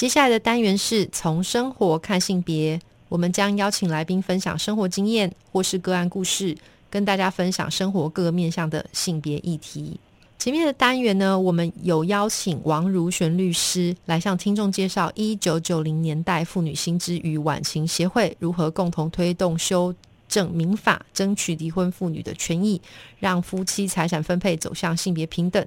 接下来的单元是从生活看性别，我们将邀请来宾分享生活经验或是个案故事，跟大家分享生活各个面向的性别议题。前面的单元呢，我们有邀请王如璇律师来向听众介绍一九九零年代妇女新知与晚晴协会如何共同推动修正民法，争取离婚妇女的权益，让夫妻财产分配走向性别平等。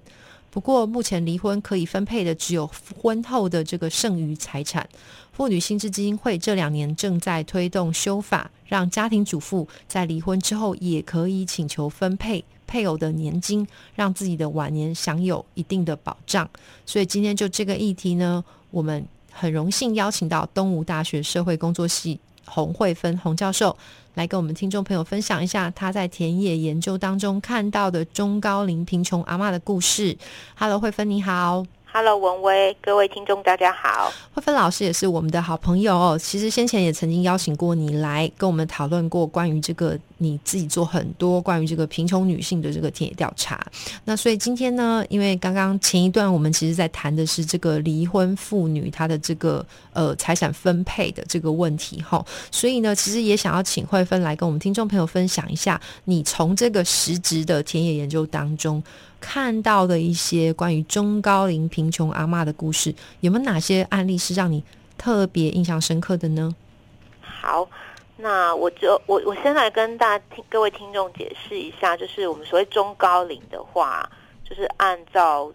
不过，目前离婚可以分配的只有婚后的这个剩余财产。妇女薪资基金会这两年正在推动修法，让家庭主妇在离婚之后也可以请求分配配偶的年金，让自己的晚年享有一定的保障。所以今天就这个议题呢，我们很荣幸邀请到东吴大学社会工作系洪慧芬洪教授。来跟我们听众朋友分享一下他在田野研究当中看到的中高龄贫穷阿妈的故事。Hello，慧芬你好。Hello，文威，各位听众大家好。慧芬老师也是我们的好朋友。其实先前也曾经邀请过你来跟我们讨论过关于这个你自己做很多关于这个贫穷女性的这个田野调查。那所以今天呢，因为刚刚前一段我们其实在谈的是这个离婚妇女她的这个呃财产分配的这个问题哈，所以呢，其实也想要请慧芬来跟我们听众朋友分享一下，你从这个实质的田野研究当中。看到的一些关于中高龄贫穷阿妈的故事，有没有哪些案例是让你特别印象深刻的呢？好，那我就我我先来跟大家听各位听众解释一下，就是我们所谓中高龄的话，就是按照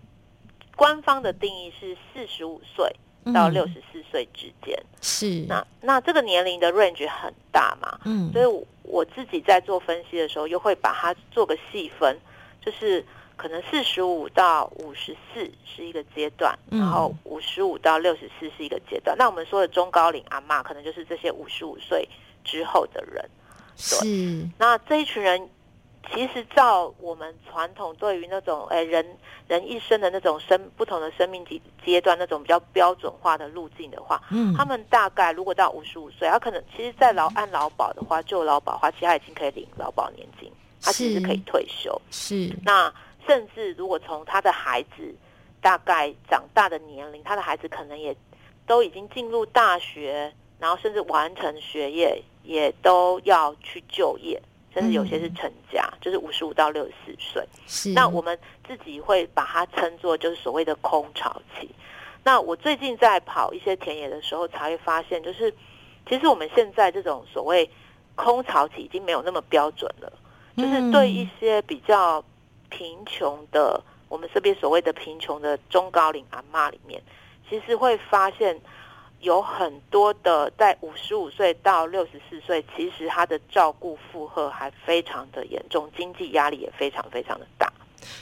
官方的定义是四十五岁到六十四岁之间。是那那这个年龄的 range 很大嘛？嗯，所以我我自己在做分析的时候，又会把它做个细分，就是。可能四十五到五十四是一个阶段，然后五十五到六十四是一个阶段。那我们说的中高龄阿妈，可能就是这些五十五岁之后的人。对。那这一群人，其实照我们传统对于那种诶人人一生的那种生不同的生命阶阶段那种比较标准化的路径的话，嗯，他们大概如果到五十五岁，他可能其实在劳按劳保的话，就劳保的话，其实他已经可以领劳保年金，他其实可以退休。是。那甚至如果从他的孩子大概长大的年龄，他的孩子可能也都已经进入大学，然后甚至完成学业，也都要去就业，甚至有些是成家，就是五十五到六十四岁。是，那我们自己会把它称作就是所谓的空巢期。那我最近在跑一些田野的时候，才会发现，就是其实我们现在这种所谓空巢期已经没有那么标准了，就是对一些比较。贫穷的，我们这边所谓的贫穷的中高龄阿妈里面，其实会发现有很多的在五十五岁到六十四岁，其实他的照顾负荷还非常的严重，经济压力也非常非常的大。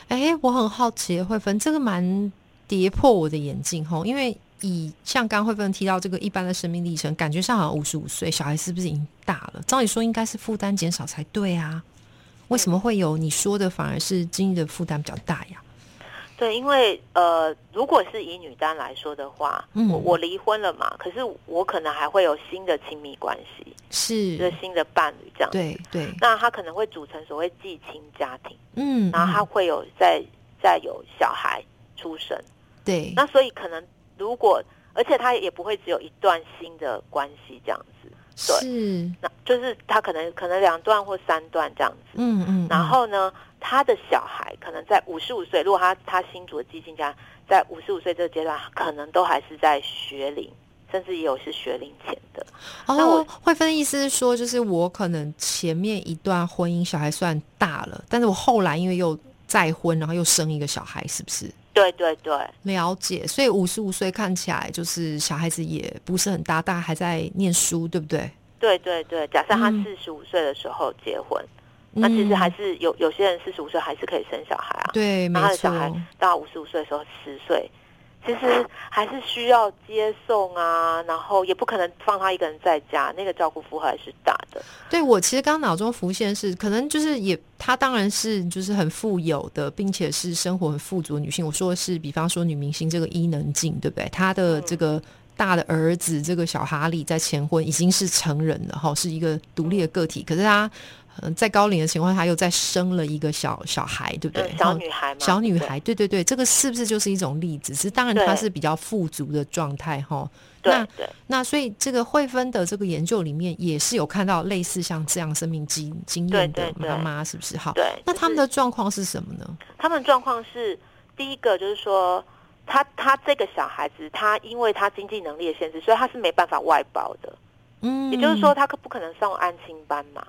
哎，我很好奇，慧芬，这个蛮跌破我的眼镜吼，因为以像刚慧芬提到这个一般的生命历程，感觉上好像五十五岁小孩是不是已经大了？照理说应该是负担减少才对啊。为什么会有？你说的反而是经济的负担比较大呀？对，因为呃，如果是以女单来说的话，我我离婚了嘛，可是我可能还会有新的亲密关系，是。个新的伴侣这样。对对，那他可能会组成所谓继亲家庭，嗯，然后他会有再再有小孩出生，对，那所以可能如果，而且他也不会只有一段新的关系这样子。是，那就是他可能可能两段或三段这样子，嗯嗯，然后呢，他的小孩可能在五十五岁，如果他他新组的基金家在五十五岁这个阶段，可能都还是在学龄，甚至也有是学龄前的。那我会分意思是说，就是我可能前面一段婚姻小孩算大了，但是我后来因为又再婚，然后又生一个小孩，是不是？对对对，了解。所以五十五岁看起来就是小孩子也不是很大，大概还在念书，对不对？对对对。假设他四十五岁的时候结婚，那其实还是有有些人四十五岁还是可以生小孩啊。对，没错。他的小孩到五十五岁的时候十岁其实还是需要接送啊，然后也不可能放他一个人在家，那个照顾负荷还是大的。对我其实刚脑中浮现是，可能就是也她当然是就是很富有的，并且是生活很富足的女性。我说的是，比方说女明星这个伊能静，对不对？她的这个大的儿子这个小哈利在前婚已经是成人了哈，是一个独立的个体，可是他。嗯，在高龄的情况下，又再生了一个小小孩，对不对？小女孩嘛，小女孩，对对对，这个是不是就是一种例子？是当然，她是比较富足的状态哈。那那所以这个慧芬的这个研究里面也是有看到类似像这样生命经经验的妈妈，是不是？好，对。那他们的状况是什么呢？他们状况是第一个就是说，他他这个小孩子，他因为他经济能力的限制，所以他是没办法外包的。嗯，也就是说，他可不可能上安亲班嘛？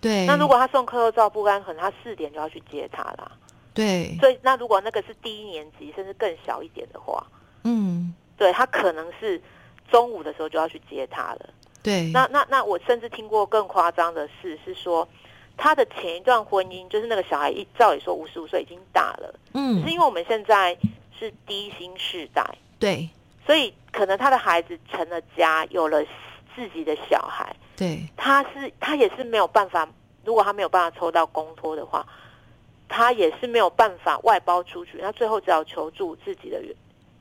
对，那如果他送课后照不安，可能他四点就要去接他啦。对，所以那如果那个是低一年级，甚至更小一点的话，嗯，对他可能是中午的时候就要去接他了。对，那那那我甚至听过更夸张的事，是说他的前一段婚姻，就是那个小孩一照理说五十五岁已经大了，嗯，是因为我们现在是低薪世代，对，所以可能他的孩子成了家，有了自己的小孩。对，他是他也是没有办法，如果他没有办法抽到公托的话，他也是没有办法外包出去。那最后只好求助自己的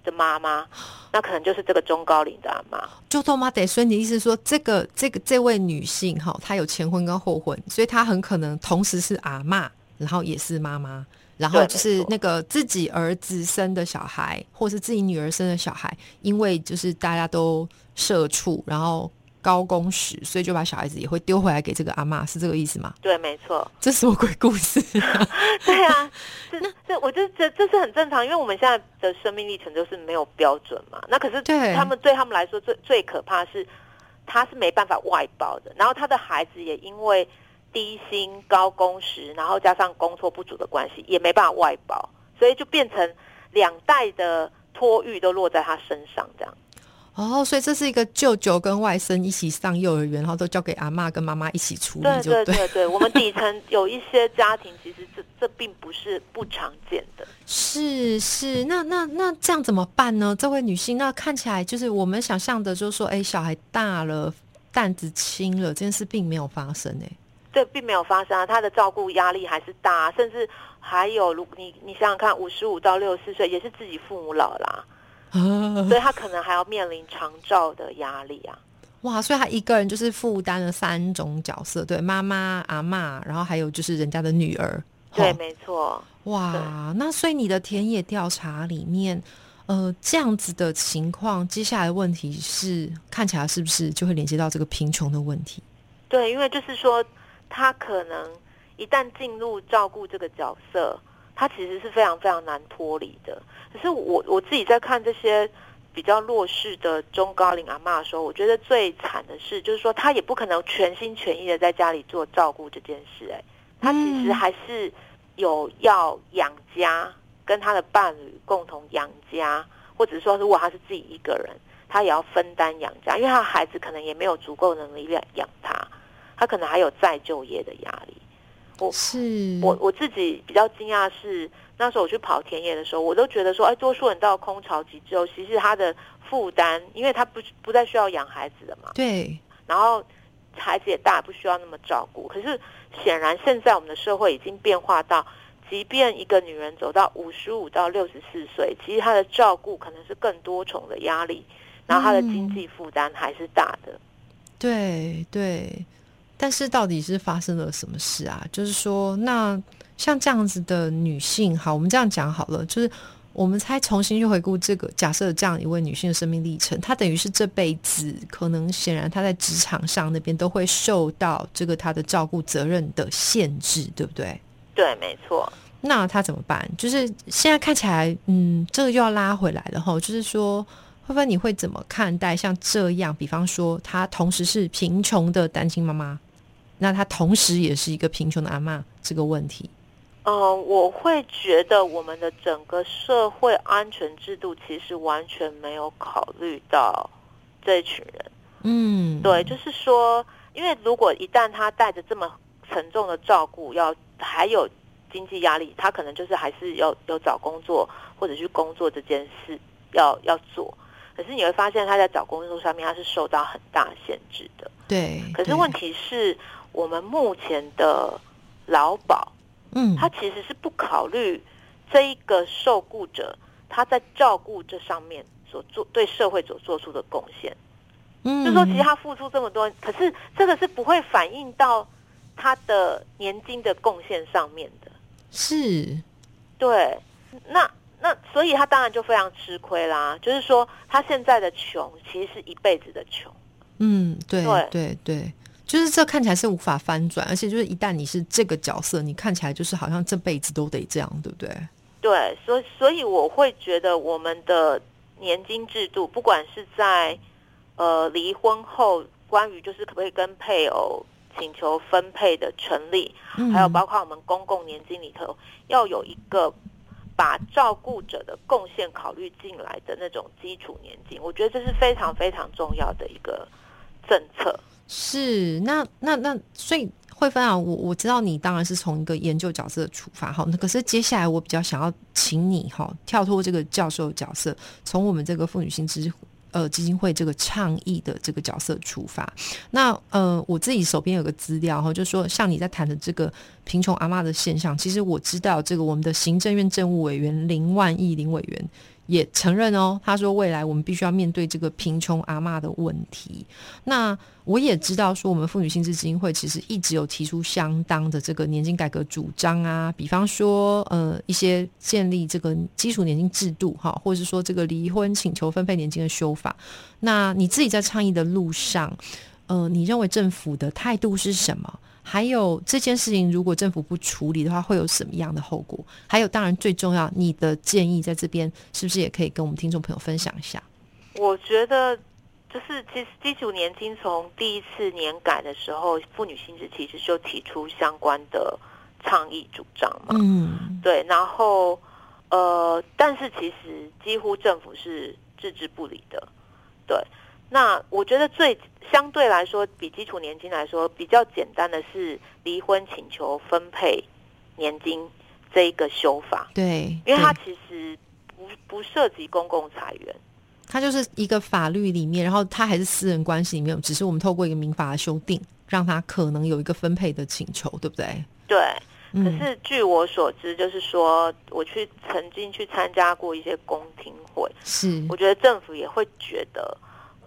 的妈妈，那可能就是这个中高龄的阿妈。就他妈得，所以你意思说，这个这个这位女性哈，她有前婚跟后婚，所以她很可能同时是阿妈，然后也是妈妈，然后就是那个自己儿子生的小孩，或是自己女儿生的小孩，因为就是大家都社畜，然后。高工时，所以就把小孩子也会丢回来给这个阿妈，是这个意思吗？对，没错。这什么鬼故事？对啊，这这，我就觉得这是很正常，因为我们现在的生命历程就是没有标准嘛。那可是他们对他们来说最最可怕是，他是没办法外包的，然后他的孩子也因为低薪高工时，然后加上工作不足的关系，也没办法外包，所以就变成两代的托育都落在他身上，这样。哦，所以这是一个舅舅跟外甥一起上幼儿园，然后都交给阿妈跟妈妈一起处理，对对对对。我们底层有一些家庭，其实这这并不是不常见的。是是，那那那这样怎么办呢？这位女性，那看起来就是我们想象的，就是说，哎，小孩大了，担子轻了，这件事并没有发生，哎，对，并没有发生啊。他的照顾压力还是大，甚至还有，如你你想想看，五十五到六十四岁，也是自己父母老啦。所以他可能还要面临长照的压力啊！哇，所以他一个人就是负担了三种角色，对，妈妈、阿妈，然后还有就是人家的女儿。对，没错。哇，那所以你的田野调查里面，呃，这样子的情况，接下来问题是看起来是不是就会连接到这个贫穷的问题？对，因为就是说，他可能一旦进入照顾这个角色。他其实是非常非常难脱离的。可是我我自己在看这些比较弱势的中高龄阿妈的时候，我觉得最惨的是，就是说他也不可能全心全意的在家里做照顾这件事。哎，他其实还是有要养家，跟他的伴侣共同养家，或者说如果他是自己一个人，他也要分担养家，因为他的孩子可能也没有足够能力养养他，他可能还有再就业的压力。我是我我自己比较惊讶是那时候我去跑田野的时候，我都觉得说，哎，多数人到空巢期之后，其实他的负担，因为他不不再需要养孩子了嘛，对，然后孩子也大，不需要那么照顾。可是显然现在我们的社会已经变化到，即便一个女人走到五十五到六十四岁，其实她的照顾可能是更多重的压力，然后她的经济负担还是大的。对对。但是到底是发生了什么事啊？就是说，那像这样子的女性，好，我们这样讲好了，就是我们才重新去回顾这个假设，这样一位女性的生命历程，她等于是这辈子可能显然她在职场上那边都会受到这个她的照顾责任的限制，对不对？对，没错。那她怎么办？就是现在看起来，嗯，这个又要拉回来了哈。就是说，会不会你会怎么看待像这样？比方说，她同时是贫穷的单亲妈妈。那他同时也是一个贫穷的阿妈，这个问题。嗯，我会觉得我们的整个社会安全制度其实完全没有考虑到这一群人。嗯，对，就是说，因为如果一旦他带着这么沉重的照顾，要还有经济压力，他可能就是还是要有找工作或者去工作这件事要要做，可是你会发现他在找工作上面他是受到很大限制的。对，可是问题是我们目前的劳保，嗯，他其实是不考虑这一个受雇者他在照顾这上面所做对社会所做出的贡献。嗯，就说其实他付出这么多，可是这个是不会反映到他的年金的贡献上面的。是，对，那那所以他当然就非常吃亏啦。就是说他现在的穷，其实是一辈子的穷。嗯，对对对对，就是这看起来是无法翻转，而且就是一旦你是这个角色，你看起来就是好像这辈子都得这样，对不对？对，所以所以我会觉得我们的年金制度，不管是在呃离婚后，关于就是可不可以跟配偶请求分配的权利，嗯还有包括我们公共年金里头要有一个把照顾者的贡献考虑进来的那种基础年金，我觉得这是非常非常重要的一个政策。是，那那那，所以慧芬啊，我我知道你当然是从一个研究角色出发哈，那可是接下来我比较想要请你哈，跳脱这个教授角色，从我们这个妇女薪资呃基金会这个倡议的这个角色出发。那呃，我自己手边有个资料哈，就说像你在谈的这个贫穷阿妈的现象，其实我知道这个我们的行政院政务委员林万亿林委员。也承认哦，他说未来我们必须要面对这个贫穷阿嬷的问题。那我也知道说，我们妇女薪资基金会其实一直有提出相当的这个年金改革主张啊，比方说呃一些建立这个基础年金制度哈，或者是说这个离婚请求分配年金的修法。那你自己在倡议的路上，呃，你认为政府的态度是什么？还有这件事情，如果政府不处理的话，会有什么样的后果？还有，当然最重要，你的建议在这边是不是也可以跟我们听众朋友分享一下？我觉得，就是其实基础年金从第一次年改的时候，妇女薪资其实就提出相关的倡议主张嘛。嗯，对，然后呃，但是其实几乎政府是置之不理的。对，那我觉得最相对来说，比基础年金来说比较简单的是离婚请求分配年金这一个修法，对，因为它其实不不涉及公共财源。它就是一个法律里面，然后它还是私人关系里面，只是我们透过一个民法的修订，让它可能有一个分配的请求，对不对？对，嗯可是据我所知，就是说我去曾经去参加过一些公听会，是我觉得政府也会觉得，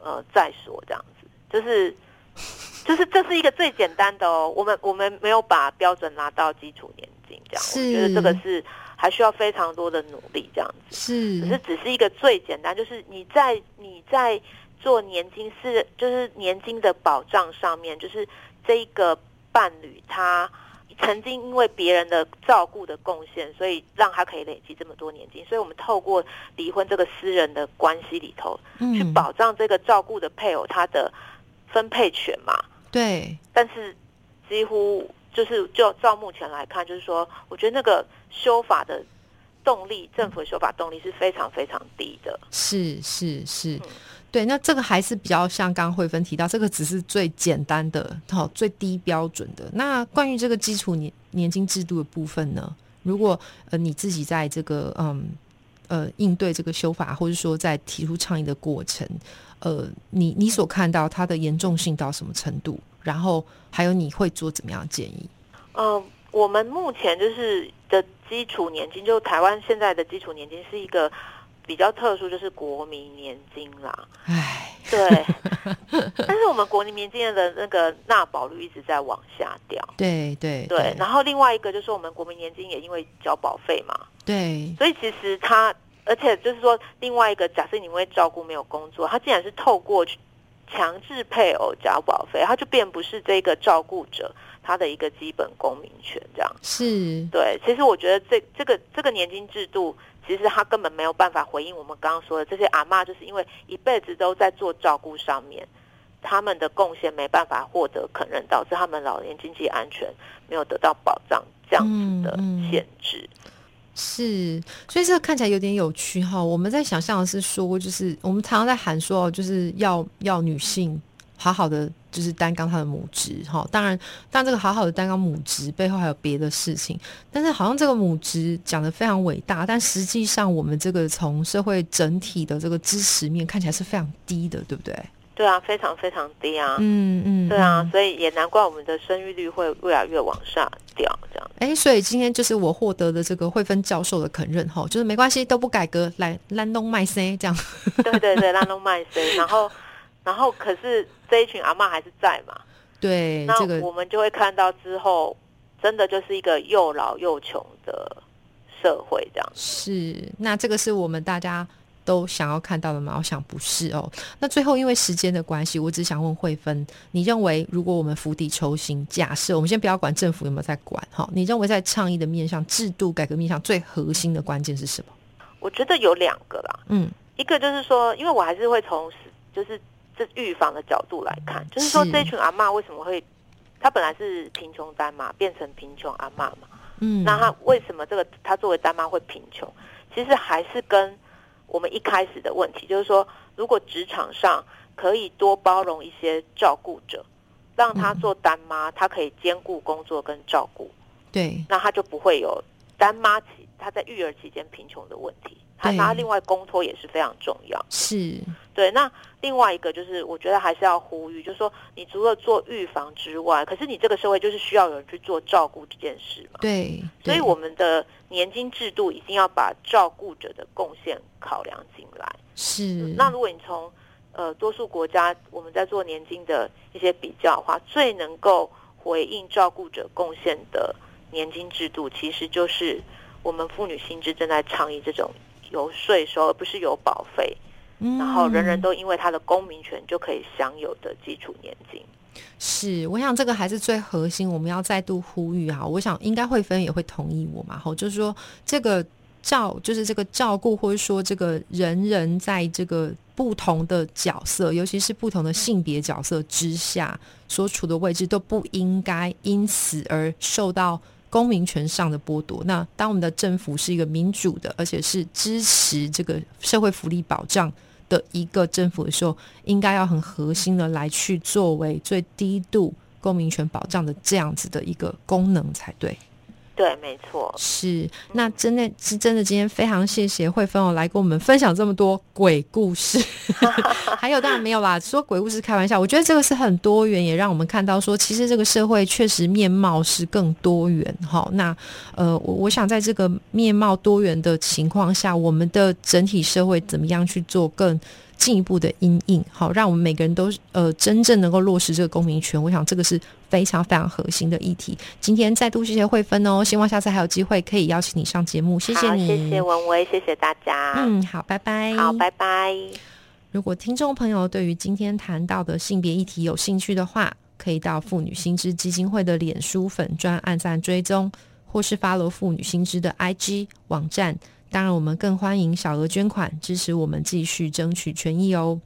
呃，再说这样子，就是 就是这是一个最简单的哦。我们我们没有把标准拿到基础年金这样，我觉得这个是还需要非常多的努力这样子。是可是只是一个最简单，就是你在你在做年金是就是年金的保障上面，就是这一个伴侣他曾经因为别人的照顾的贡献，所以让他可以累积这么多年金。所以我们透过离婚这个私人的关系里头，去嗯保障这个照顾的配偶他的分配权嘛。对但是几乎就是就照目前来看，就是说，我觉得那个修法的动力，政府的修法动力是非常非常低的。是是是嗯，对，那这个还是比较像刚慧芬提到，这个只是最简单的、好、最低标准的。那关于这个基础年年金制度的部分呢？如果呃你自己在这个嗯呃应对这个修法，或者说在提出倡议的过程，呃，你你所看到它的严重性到什么程度？然后还有你会做怎么样的建议？嗯、我们目前就是的基础年金，就台湾现在的基础年金是一个比较特殊，就是国民年金啦。唉，对，但是我们国民年金的那个纳保率一直在往下掉。对对对，然后另外一个就是我们国民年金也因为交保费嘛，对所以其实它，而且就是说，另外一个，假设你因为照顾没有工作，他竟然是透过强制配偶交保费，他就变不是这个照顾者他的一个基本公民权这样。是，对，其实我觉得这这个这个年金制度，其实他根本没有办法回应我们刚刚说的这些阿妈，就是因为一辈子都在做照顾上面。他们的贡献没办法获得肯认，导致他们老年经济安全没有得到保障，这样子的嗯嗯限制。是，所以这个看起来有点有趣哈。我们在想象的是说，就是我们常常在喊说，就是要要女性好好的就是担纲他的母职哈。当然，但这个好好的担纲母职背后还有别的事情。但是好像这个母职讲的非常伟大，但实际上我们这个从社会整体的这个支持面看起来是非常低的，对不对？对啊，非常非常低啊。嗯嗯，对啊，所以也难怪我们的生育率会越来越往下掉，这样。哎，所以今天就是我获得的这个惠芬教授的肯认哈，就是没关系，都不改革，来兰东麦 C 这样。对对对，兰东麦 C，然后然后可是这一群阿妈还是在嘛？对，那我们就会看到之后，真的就是一个又老又穷的社会这样。是，那这个是我们大家。都想要看到的吗？我想不是哦。那最后因为时间的关系，我只想问慧芬，你认为如果我们釜底抽薪，假设我们先不要管政府有没有在管哈，你认为在倡议的面向、制度改革面向，最核心的关键是什么？我觉得有两个啦。嗯，一个就是说，因为我还是会从就是这预防的角度来看，就是说这群阿妈为什么会，她本来是贫穷单妈变成贫穷阿妈嘛？嗯，那她为什么这个她作为单妈会贫穷？其实还是跟我们一开始的问题就是说，如果职场上可以多包容一些照顾者，让她做单妈，她可以兼顾工作跟照顾，对，那她就不会有单妈期她在育儿期间贫穷的问题。他他另外公托也是非常重要，是对。那另外一个就是，我觉得还是要呼吁，就是说，你除了做预防之外，可是你这个社会就是需要有人去做照顾这件事嘛？对。所以我们的年金制度一定要把照顾者的贡献考量进来。是。那如果你从呃多数国家我们在做年金的一些比较的话，最能够回应照顾者贡献的年金制度，其实就是我们妇女薪资正在倡议这种。有税收，而不是有保费，然后人人都因为他的公民权就可以享有的基础年金。是，我想这个还是最核心，我们要再度呼吁啊！我想应该慧芬也会同意我嘛，吼，就是说这个照，就是这个照顾，或者说这个人人在这个不同的角色，尤其是不同的性别角色之下所处的位置，都不应该因此而受到。公民权上的剥夺。那当我们的政府是一个民主的，而且是支持这个社会福利保障的一个政府的时候，应该要很核心的来去作为最低度公民权保障的这样子的一个功能才对。对，没错，是那真的是真的。今天非常谢谢慧芬哦，来跟我们分享这么多鬼故事。还有当然没有啦，说鬼故事开玩笑。我觉得这个是很多元，也让我们看到说，其实这个社会确实面貌是更多元。哈，那呃，我我想在这个面貌多元的情况下，我们的整体社会怎么样去做更？进一步的阴影，好，让我们每个人都呃真正能够落实这个公民权。我想这个是非常非常核心的议题。今天再度谢谢慧芬哦，希望下次还有机会可以邀请你上节目。谢谢你，谢谢文威，谢谢大家。嗯，好，拜拜。好，拜拜。如果听众朋友对于今天谈到的性别议题有兴趣的话，可以到妇女新知基金会的脸书粉专按赞追踪，或是发罗妇女新知的 IG 网站。当然，我们更欢迎小额捐款，支持我们继续争取权益哦。